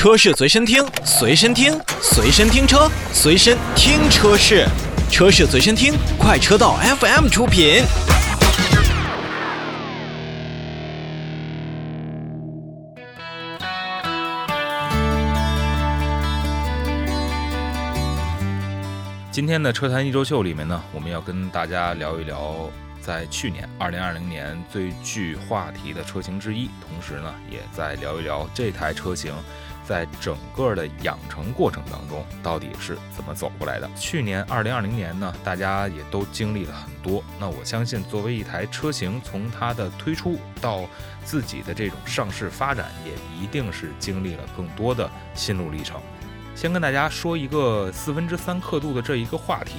车市随身听，随身听，随身听车，随身听车市，车市随身听，快车道 FM 出品。今天的车坛一周秀里面呢，我们要跟大家聊一聊，在去年二零二零年最具话题的车型之一，同时呢，也在聊一聊这台车型在整个的养成过程当中到底是怎么走过来的。去年二零二零年呢，大家也都经历了很多。那我相信，作为一台车型，从它的推出到自己的这种上市发展，也一定是经历了更多的心路历程。先跟大家说一个四分之三刻度的这一个话题。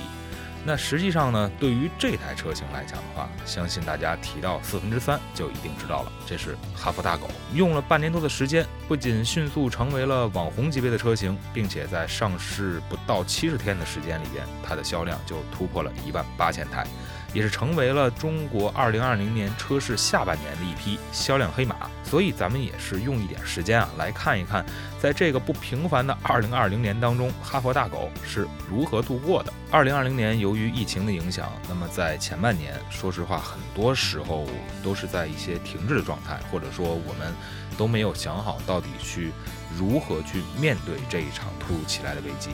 那实际上呢，对于这台车型来讲的话，相信大家提到四分之三就一定知道了，这是哈弗大狗。用了半年多的时间，不仅迅速成为了网红级别的车型，并且在上市不到七十天的时间里边，它的销量就突破了一万八千台。也是成为了中国二零二零年车市下半年的一匹销量黑马，所以咱们也是用一点时间啊来看一看，在这个不平凡的二零二零年当中，哈佛大狗是如何度过的。二零二零年由于疫情的影响，那么在前半年，说实话，很多时候都是在一些停滞的状态，或者说我们都没有想好到底去如何去面对这一场突如其来的危机。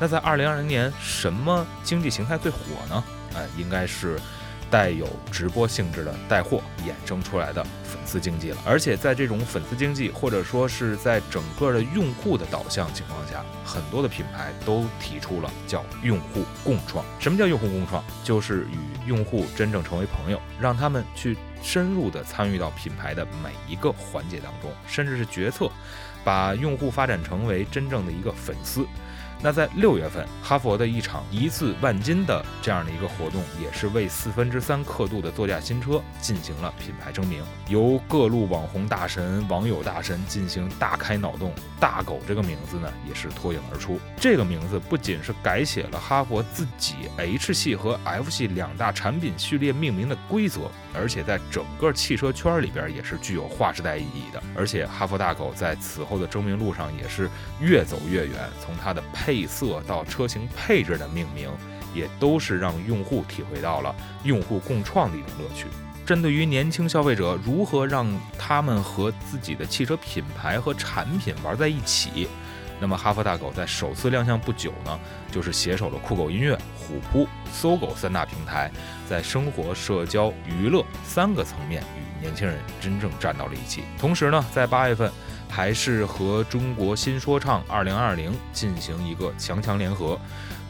那在二零二零年，什么经济形态最火呢？哎，应该是带有直播性质的带货衍生出来的粉丝经济了。而且在这种粉丝经济，或者说是在整个的用户的导向情况下，很多的品牌都提出了叫用户共创。什么叫用户共创？就是与用户真正成为朋友，让他们去深入的参与到品牌的每一个环节当中，甚至是决策，把用户发展成为真正的一个粉丝。那在六月份，哈佛的一场一字万金的这样的一个活动，也是为四分之三刻度的座驾新车进行了品牌征名，由各路网红大神、网友大神进行大开脑洞。大狗这个名字呢，也是脱颖而出。这个名字不仅是改写了哈佛自己 H 系和 F 系两大产品序列命名的规则，而且在整个汽车圈里边也是具有划时代意义的。而且哈佛大狗在此后的征名路上也是越走越远，从它的配配色到车型配置的命名，也都是让用户体会到了用户共创的一种乐趣。针对于年轻消费者，如何让他们和自己的汽车品牌和产品玩在一起？那么哈佛大狗在首次亮相不久呢，就是携手了酷狗音乐、虎扑、搜狗三大平台，在生活、社交、娱乐三个层面与年轻人真正站到了一起。同时呢，在八月份。还是和中国新说唱二零二零进行一个强强联合，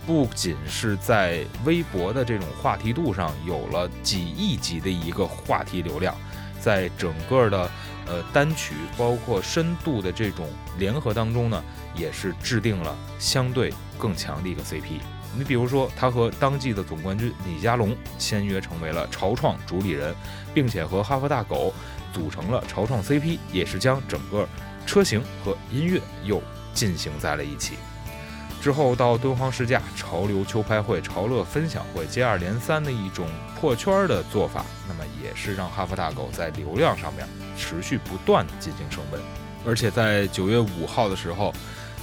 不仅是在微博的这种话题度上有了几亿级的一个话题流量，在整个的呃单曲包括深度的这种联合当中呢，也是制定了相对更强的一个 CP。你比如说，他和当季的总冠军李佳隆签约成为了潮创主理人，并且和哈佛大狗组成了潮创 CP，也是将整个。车型和音乐又进行在了一起，之后到敦煌试驾、潮流秋拍会、潮乐分享会接二连三的一种破圈的做法，那么也是让哈弗大狗在流量上面持续不断的进行升温。而且在九月五号的时候，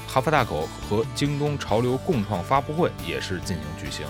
哈弗大狗和京东潮流共创发布会也是进行举行。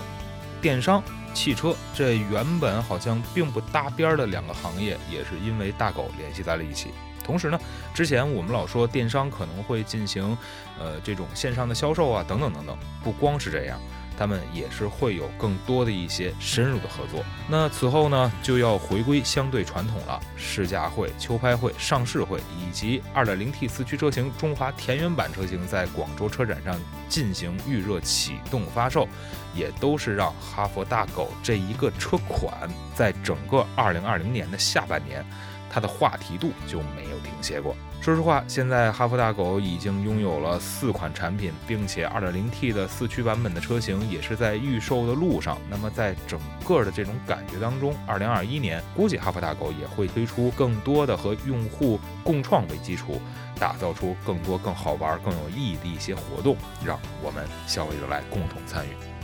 电商、汽车这原本好像并不搭边的两个行业，也是因为大狗联系在了一起。同时呢，之前我们老说电商可能会进行，呃，这种线上的销售啊，等等等等。不光是这样，他们也是会有更多的一些深入的合作。那此后呢，就要回归相对传统了，试驾会、秋拍会、上市会，以及 2.0T 四驱车型中华田园版车型在广州车展上进行预热启动发售，也都是让哈佛大狗这一个车款在整个2020年的下半年。它的话题度就没有停歇过。说实话，现在哈弗大狗已经拥有了四款产品，并且 2.0T 的四驱版本的车型也是在预售的路上。那么在整个的这种感觉当中，2021年估计哈弗大狗也会推出更多的和用户共创为基础，打造出更多更好玩、更有意义的一些活动，让我们消费者来共同参与。